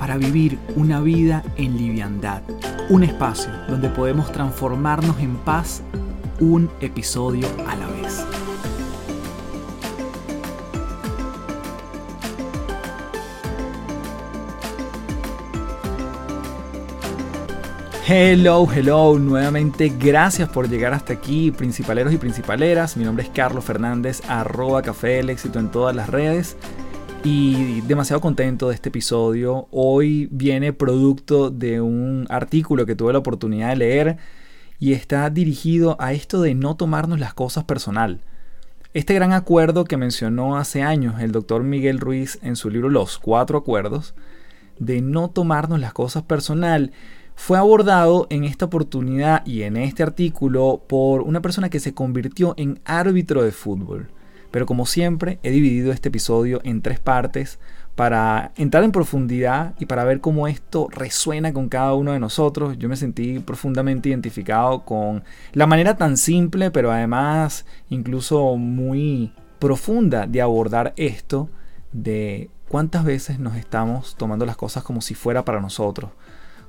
para vivir una vida en liviandad. Un espacio donde podemos transformarnos en paz un episodio a la vez. Hello, hello, nuevamente gracias por llegar hasta aquí, principaleros y principaleras. Mi nombre es Carlos Fernández, arroba café del éxito en todas las redes y demasiado contento de este episodio. Hoy viene producto de un artículo que tuve la oportunidad de leer y está dirigido a esto de no tomarnos las cosas personal. Este gran acuerdo que mencionó hace años el doctor Miguel Ruiz en su libro Los Cuatro Acuerdos, de no tomarnos las cosas personal, fue abordado en esta oportunidad y en este artículo por una persona que se convirtió en árbitro de fútbol. Pero como siempre, he dividido este episodio en tres partes para entrar en profundidad y para ver cómo esto resuena con cada uno de nosotros. Yo me sentí profundamente identificado con la manera tan simple, pero además incluso muy profunda de abordar esto, de cuántas veces nos estamos tomando las cosas como si fuera para nosotros,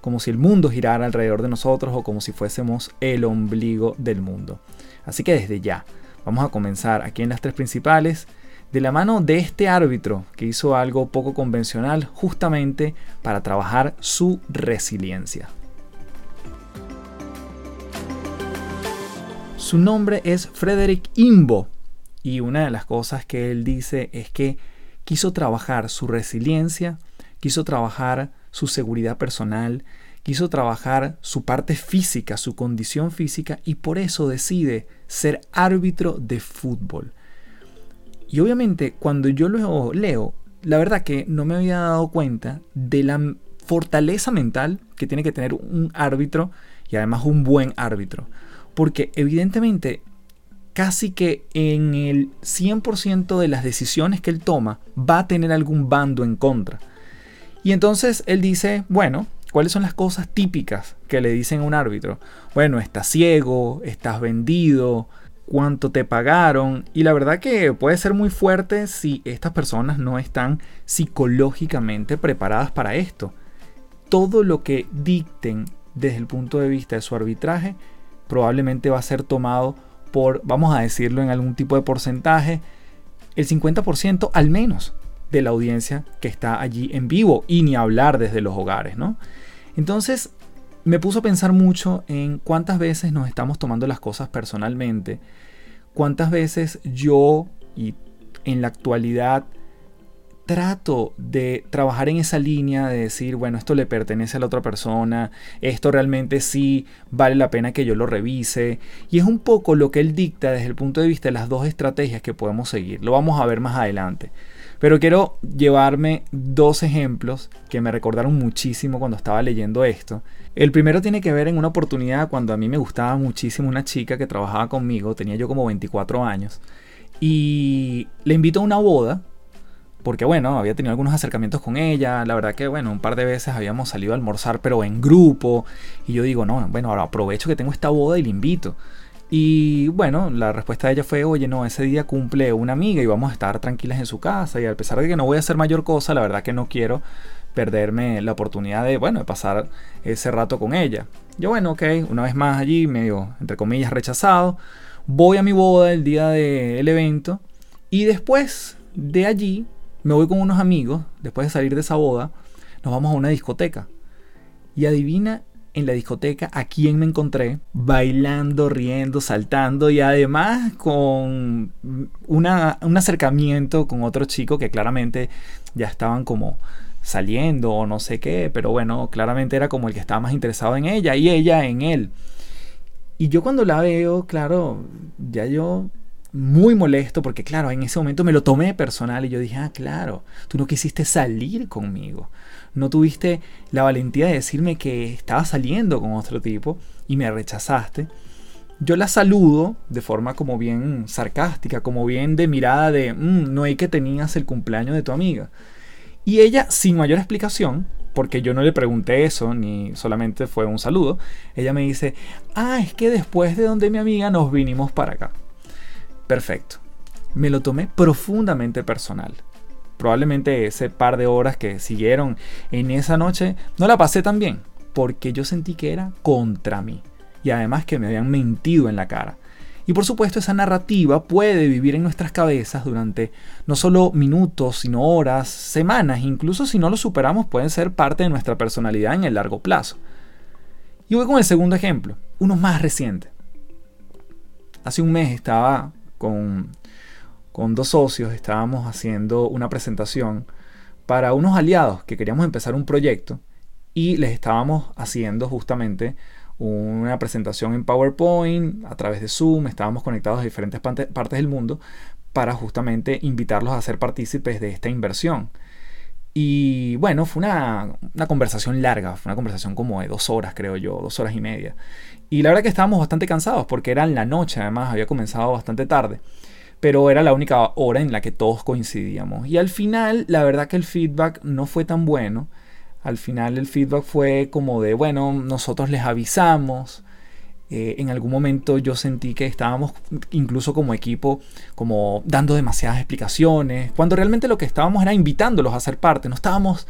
como si el mundo girara alrededor de nosotros o como si fuésemos el ombligo del mundo. Así que desde ya, Vamos a comenzar aquí en las tres principales de la mano de este árbitro que hizo algo poco convencional justamente para trabajar su resiliencia. Su nombre es Frederick Imbo y una de las cosas que él dice es que quiso trabajar su resiliencia, quiso trabajar su seguridad personal, quiso trabajar su parte física, su condición física, y por eso decide ser árbitro de fútbol. Y obviamente cuando yo lo leo, la verdad que no me había dado cuenta de la fortaleza mental que tiene que tener un árbitro y además un buen árbitro. Porque evidentemente casi que en el 100% de las decisiones que él toma va a tener algún bando en contra. Y entonces él dice, bueno, ¿Cuáles son las cosas típicas que le dicen a un árbitro? Bueno, estás ciego, estás vendido, cuánto te pagaron. Y la verdad que puede ser muy fuerte si estas personas no están psicológicamente preparadas para esto. Todo lo que dicten desde el punto de vista de su arbitraje probablemente va a ser tomado por, vamos a decirlo en algún tipo de porcentaje, el 50% al menos de la audiencia que está allí en vivo y ni hablar desde los hogares, ¿no? Entonces me puso a pensar mucho en cuántas veces nos estamos tomando las cosas personalmente, cuántas veces yo y en la actualidad trato de trabajar en esa línea de decir, bueno, esto le pertenece a la otra persona, esto realmente sí vale la pena que yo lo revise. Y es un poco lo que él dicta desde el punto de vista de las dos estrategias que podemos seguir. Lo vamos a ver más adelante. Pero quiero llevarme dos ejemplos que me recordaron muchísimo cuando estaba leyendo esto. El primero tiene que ver en una oportunidad cuando a mí me gustaba muchísimo una chica que trabajaba conmigo, tenía yo como 24 años, y le invito a una boda, porque bueno, había tenido algunos acercamientos con ella, la verdad que bueno, un par de veces habíamos salido a almorzar, pero en grupo, y yo digo, no, bueno, ahora aprovecho que tengo esta boda y le invito. Y bueno, la respuesta de ella fue, oye, no, ese día cumple una amiga y vamos a estar tranquilas en su casa. Y a pesar de que no voy a hacer mayor cosa, la verdad que no quiero perderme la oportunidad de, bueno, de pasar ese rato con ella. Yo, bueno, ok, una vez más allí, medio, entre comillas, rechazado. Voy a mi boda el día del evento y después de allí me voy con unos amigos, después de salir de esa boda, nos vamos a una discoteca. Y adivina en la discoteca a quién me encontré bailando, riendo, saltando y además con una, un acercamiento con otro chico que claramente ya estaban como saliendo o no sé qué, pero bueno, claramente era como el que estaba más interesado en ella y ella en él. Y yo cuando la veo, claro, ya yo muy molesto porque claro, en ese momento me lo tomé personal y yo dije, ah, claro, tú no quisiste salir conmigo, no tuviste la valentía de decirme que estaba saliendo con otro tipo y me rechazaste. Yo la saludo de forma como bien sarcástica, como bien de mirada de, mm, no hay que tenías el cumpleaños de tu amiga. Y ella, sin mayor explicación, porque yo no le pregunté eso, ni solamente fue un saludo, ella me dice, ah, es que después de donde mi amiga nos vinimos para acá. Perfecto. Me lo tomé profundamente personal. Probablemente ese par de horas que siguieron en esa noche no la pasé tan bien, porque yo sentí que era contra mí. Y además que me habían mentido en la cara. Y por supuesto esa narrativa puede vivir en nuestras cabezas durante no solo minutos, sino horas, semanas, incluso si no lo superamos pueden ser parte de nuestra personalidad en el largo plazo. Y voy con el segundo ejemplo, uno más reciente. Hace un mes estaba con, dos socios, estábamos haciendo una presentación para unos aliados que queríamos empezar un proyecto y les estábamos haciendo justamente una presentación en PowerPoint a través de Zoom, estábamos conectados a diferentes partes del mundo para justamente invitarlos a ser partícipes de esta inversión. Y bueno, fue una, una, conversación larga, fue una conversación como de dos horas, creo yo, dos horas y media. Y la verdad que estábamos bastante cansados porque era en la noche, además había comenzado bastante tarde. Pero era la única hora en la que todos coincidíamos. Y al final, la verdad que el feedback no fue tan bueno. Al final el feedback fue como de, bueno, nosotros les avisamos. Eh, en algún momento yo sentí que estábamos incluso como equipo como dando demasiadas explicaciones, cuando realmente lo que estábamos era invitándolos a ser parte, no estábamos,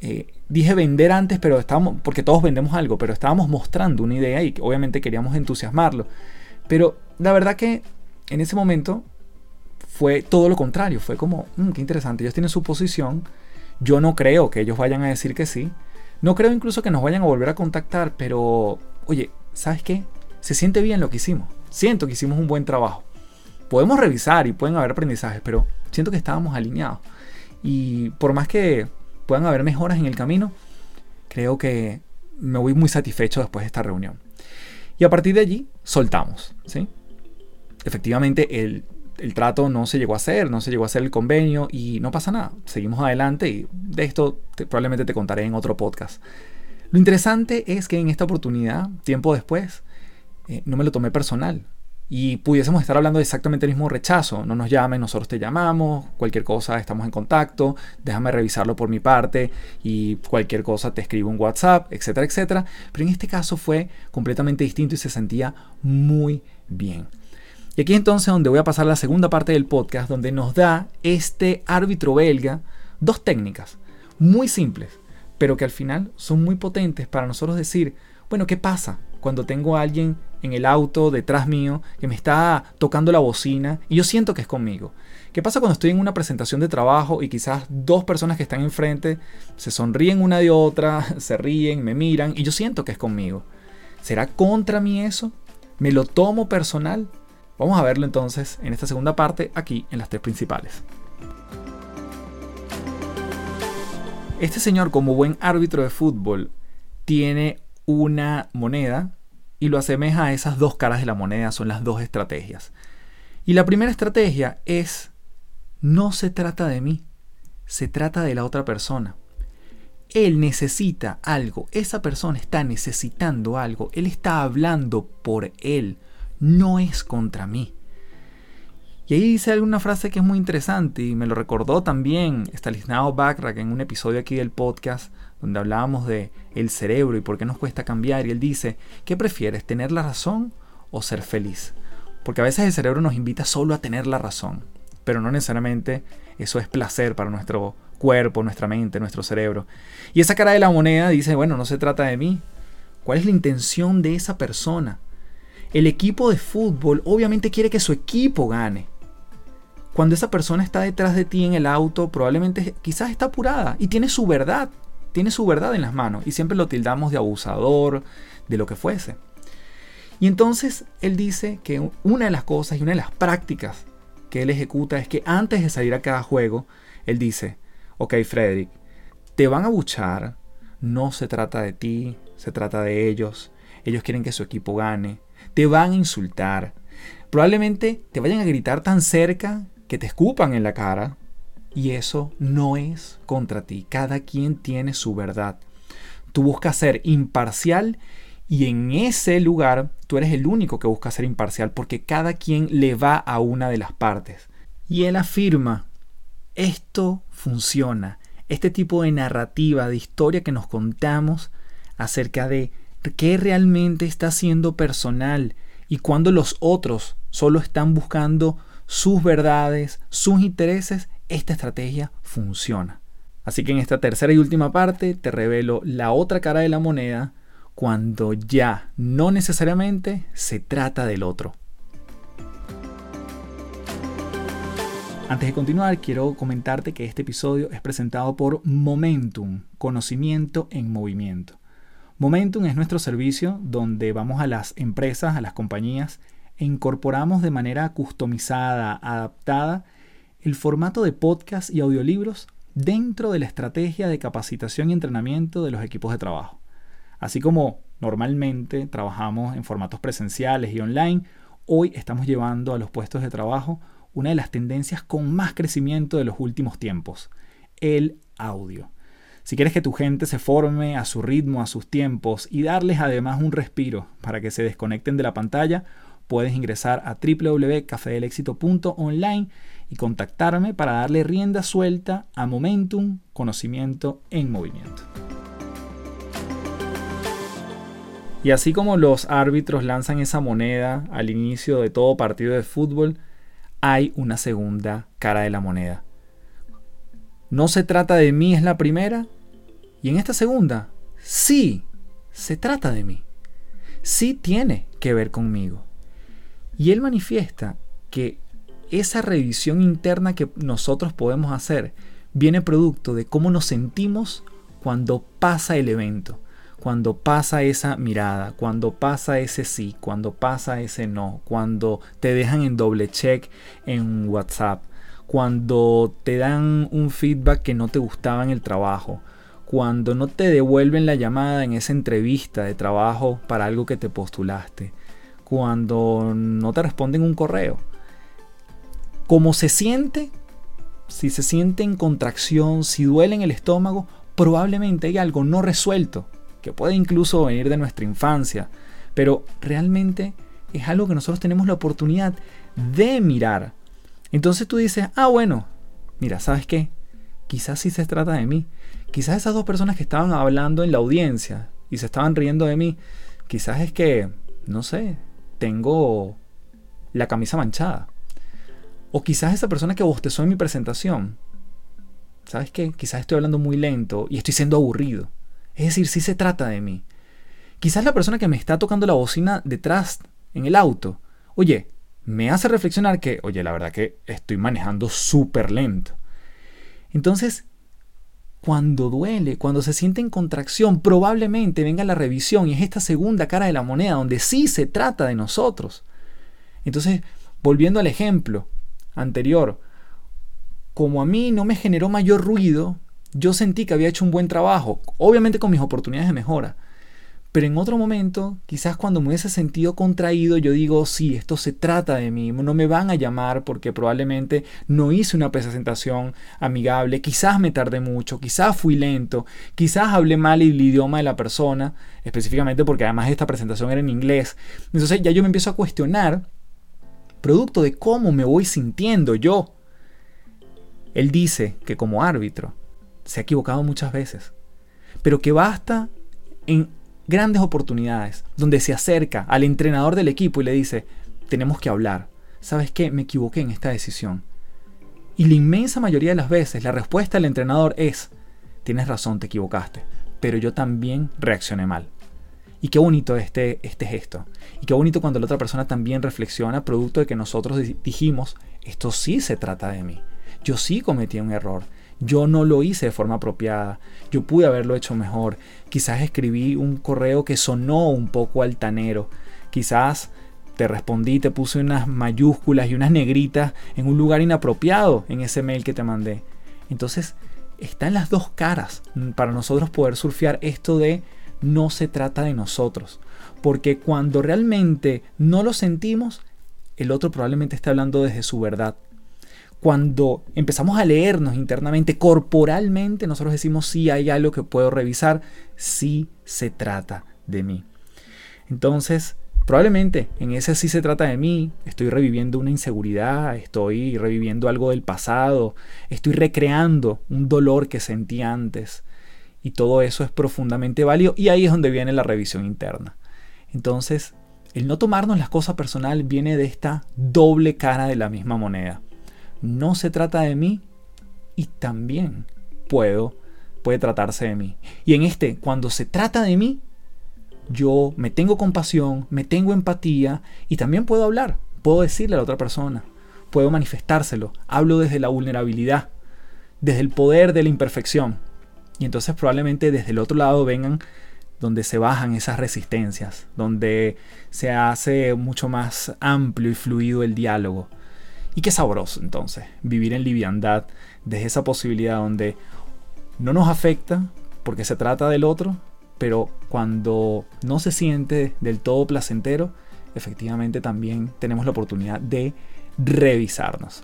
eh, dije vender antes, pero estábamos, porque todos vendemos algo, pero estábamos mostrando una idea y obviamente queríamos entusiasmarlo. Pero la verdad que en ese momento fue todo lo contrario, fue como, mm, qué interesante, ellos tienen su posición, yo no creo que ellos vayan a decir que sí. No creo incluso que nos vayan a volver a contactar, pero oye, ¿sabes qué? Se siente bien lo que hicimos. Siento que hicimos un buen trabajo. Podemos revisar y pueden haber aprendizajes, pero siento que estábamos alineados. Y por más que puedan haber mejoras en el camino, creo que me voy muy satisfecho después de esta reunión. Y a partir de allí, soltamos. ¿sí? Efectivamente, el el trato no se llegó a hacer, no se llegó a hacer el convenio y no pasa nada. Seguimos adelante y de esto probablemente te contaré en otro podcast. Lo interesante es que en esta oportunidad, tiempo después, eh, no me lo tomé personal. Y pudiésemos estar hablando de exactamente el mismo rechazo. No nos llamen, nosotros te llamamos, cualquier cosa estamos en contacto, déjame revisarlo por mi parte y cualquier cosa te escribo un WhatsApp, etcétera, etcétera. Pero en este caso fue completamente distinto y se sentía muy bien. Y aquí entonces donde voy a pasar la segunda parte del podcast, donde nos da este árbitro belga dos técnicas muy simples, pero que al final son muy potentes para nosotros decir, bueno, ¿qué pasa cuando tengo a alguien en el auto detrás mío que me está tocando la bocina y yo siento que es conmigo? ¿Qué pasa cuando estoy en una presentación de trabajo y quizás dos personas que están enfrente se sonríen una de otra, se ríen, me miran y yo siento que es conmigo? ¿Será contra mí eso? ¿Me lo tomo personal? Vamos a verlo entonces en esta segunda parte aquí en las tres principales. Este señor como buen árbitro de fútbol tiene una moneda y lo asemeja a esas dos caras de la moneda, son las dos estrategias. Y la primera estrategia es, no se trata de mí, se trata de la otra persona. Él necesita algo, esa persona está necesitando algo, él está hablando por él, no es contra mí. Y ahí dice alguna frase que es muy interesante y me lo recordó también Stanislao Backrack en un episodio aquí del podcast donde hablábamos de el cerebro y por qué nos cuesta cambiar y él dice, ¿qué prefieres, tener la razón o ser feliz? Porque a veces el cerebro nos invita solo a tener la razón, pero no necesariamente eso es placer para nuestro cuerpo, nuestra mente, nuestro cerebro. Y esa cara de la moneda dice, bueno, no se trata de mí. ¿Cuál es la intención de esa persona? El equipo de fútbol obviamente quiere que su equipo gane. Cuando esa persona está detrás de ti en el auto, probablemente quizás está apurada y tiene su verdad, tiene su verdad en las manos y siempre lo tildamos de abusador, de lo que fuese. Y entonces él dice que una de las cosas y una de las prácticas que él ejecuta es que antes de salir a cada juego, él dice, ok Frederick, te van a buchar, no se trata de ti, se trata de ellos, ellos quieren que su equipo gane, te van a insultar, Probablemente te vayan a gritar tan cerca que te escupan en la cara. Y eso no es contra ti. Cada quien tiene su verdad. Tú buscas ser imparcial y en ese lugar tú eres el único que busca ser imparcial porque cada quien le va a una de las partes. Y él afirma, esto funciona. Este tipo de narrativa, de historia que nos contamos acerca de qué realmente está siendo personal y cuando los otros solo están buscando sus verdades, sus intereses, esta estrategia funciona. Así que en esta tercera y última parte te revelo la otra cara de la moneda cuando ya no necesariamente se trata del otro. Antes de continuar, quiero comentarte que este episodio es presentado por Momentum, conocimiento en movimiento. Momentum es nuestro servicio donde vamos a las empresas, a las compañías e incorporamos de manera customizada, adaptada, el formato de podcast y audiolibros dentro de la estrategia de capacitación y entrenamiento de los equipos de trabajo. Así como normalmente trabajamos en formatos presenciales y online, hoy estamos llevando a los puestos de trabajo una de las tendencias con más crecimiento de los últimos tiempos, el audio. Si quieres que tu gente se forme a su ritmo, a sus tiempos y darles además un respiro para que se desconecten de la pantalla, puedes ingresar a www.cafedelexito.online y contactarme para darle rienda suelta a Momentum, conocimiento en movimiento. Y así como los árbitros lanzan esa moneda al inicio de todo partido de fútbol, hay una segunda cara de la moneda. No se trata de mí es la primera, y en esta segunda, sí, se trata de mí. Sí tiene que ver conmigo. Y él manifiesta que esa revisión interna que nosotros podemos hacer viene producto de cómo nos sentimos cuando pasa el evento cuando pasa esa mirada, cuando pasa ese sí, cuando pasa ese no, cuando te dejan en doble check en WhatsApp, cuando te dan un feedback que no te gustaba en el trabajo, cuando no te devuelven la llamada en esa entrevista de trabajo para algo que te postulaste, cuando no te responden un correo. ¿Cómo se siente? Si se siente en contracción, si duele en el estómago, probablemente hay algo no resuelto que puede incluso venir de nuestra infancia, pero realmente es algo que nosotros tenemos la oportunidad de mirar. Entonces tú dices, ah, bueno, mira, ¿sabes qué? Quizás sí se trata de mí. Quizás esas dos personas que estaban hablando en la audiencia y se estaban riendo de mí, quizás es que, no sé, tengo la camisa manchada. O quizás esa persona que bostezó en mi presentación, ¿sabes qué? Quizás estoy hablando muy lento y estoy siendo aburrido. Es decir, si se trata de mí. Quizás la persona que me está tocando la bocina detrás en el auto, oye, me hace reflexionar que, oye, la verdad que estoy manejando súper lento. Entonces, cuando duele, cuando se siente en contracción, probablemente venga la revisión y es esta segunda cara de la moneda donde sí se trata de nosotros. Entonces, volviendo al ejemplo anterior, como a mí no me generó mayor ruido, yo sentí que había hecho un buen trabajo, obviamente con mis oportunidades de mejora. Pero en otro momento, quizás cuando me hubiese sentido contraído, yo digo, sí, esto se trata de mí, no me van a llamar porque probablemente no hice una presentación amigable, quizás me tardé mucho, quizás fui lento, quizás hablé mal el idioma de la persona, específicamente porque además esta presentación era en inglés. Entonces ya yo me empiezo a cuestionar, producto de cómo me voy sintiendo yo. Él dice que como árbitro, se ha equivocado muchas veces, pero que basta en grandes oportunidades, donde se acerca al entrenador del equipo y le dice, tenemos que hablar, ¿sabes qué? Me equivoqué en esta decisión. Y la inmensa mayoría de las veces la respuesta del entrenador es, tienes razón, te equivocaste, pero yo también reaccioné mal. Y qué bonito este, este gesto. Y qué bonito cuando la otra persona también reflexiona producto de que nosotros dijimos, esto sí se trata de mí. Yo sí cometí un error. Yo no lo hice de forma apropiada. Yo pude haberlo hecho mejor. Quizás escribí un correo que sonó un poco altanero. Quizás te respondí, te puse unas mayúsculas y unas negritas en un lugar inapropiado en ese mail que te mandé. Entonces, están las dos caras para nosotros poder surfear esto de no se trata de nosotros. Porque cuando realmente no lo sentimos, el otro probablemente esté hablando desde su verdad. Cuando empezamos a leernos internamente, corporalmente, nosotros decimos sí hay algo que puedo revisar, sí se trata de mí. Entonces, probablemente en ese sí se trata de mí, estoy reviviendo una inseguridad, estoy reviviendo algo del pasado, estoy recreando un dolor que sentí antes. Y todo eso es profundamente válido y ahí es donde viene la revisión interna. Entonces, el no tomarnos las cosas personal viene de esta doble cara de la misma moneda. No se trata de mí y también puedo, puede tratarse de mí. Y en este, cuando se trata de mí, yo me tengo compasión, me tengo empatía y también puedo hablar, puedo decirle a la otra persona, puedo manifestárselo, hablo desde la vulnerabilidad, desde el poder de la imperfección. Y entonces probablemente desde el otro lado vengan donde se bajan esas resistencias, donde se hace mucho más amplio y fluido el diálogo. Y qué sabroso entonces vivir en liviandad desde esa posibilidad donde no nos afecta porque se trata del otro, pero cuando no se siente del todo placentero, efectivamente también tenemos la oportunidad de revisarnos.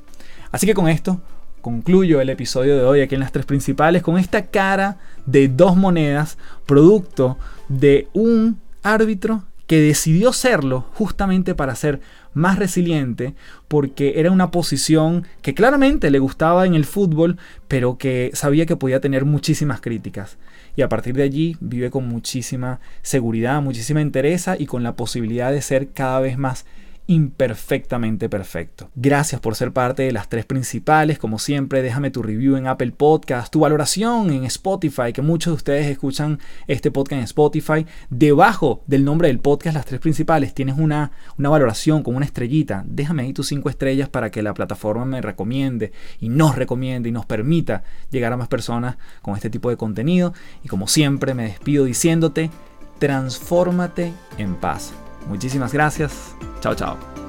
Así que con esto concluyo el episodio de hoy aquí en las tres principales con esta cara de dos monedas, producto de un árbitro que decidió serlo justamente para ser más resiliente, porque era una posición que claramente le gustaba en el fútbol, pero que sabía que podía tener muchísimas críticas. Y a partir de allí vive con muchísima seguridad, muchísima entereza y con la posibilidad de ser cada vez más imperfectamente perfecto. Gracias por ser parte de las tres principales. Como siempre, déjame tu review en Apple Podcast, tu valoración en Spotify, que muchos de ustedes escuchan este podcast en Spotify. Debajo del nombre del podcast, las tres principales, tienes una, una valoración con una estrellita. Déjame ahí tus cinco estrellas para que la plataforma me recomiende y nos recomiende y nos permita llegar a más personas con este tipo de contenido. Y como siempre, me despido diciéndote, transfórmate en paz. Muchísimas gracias. Chao, chao.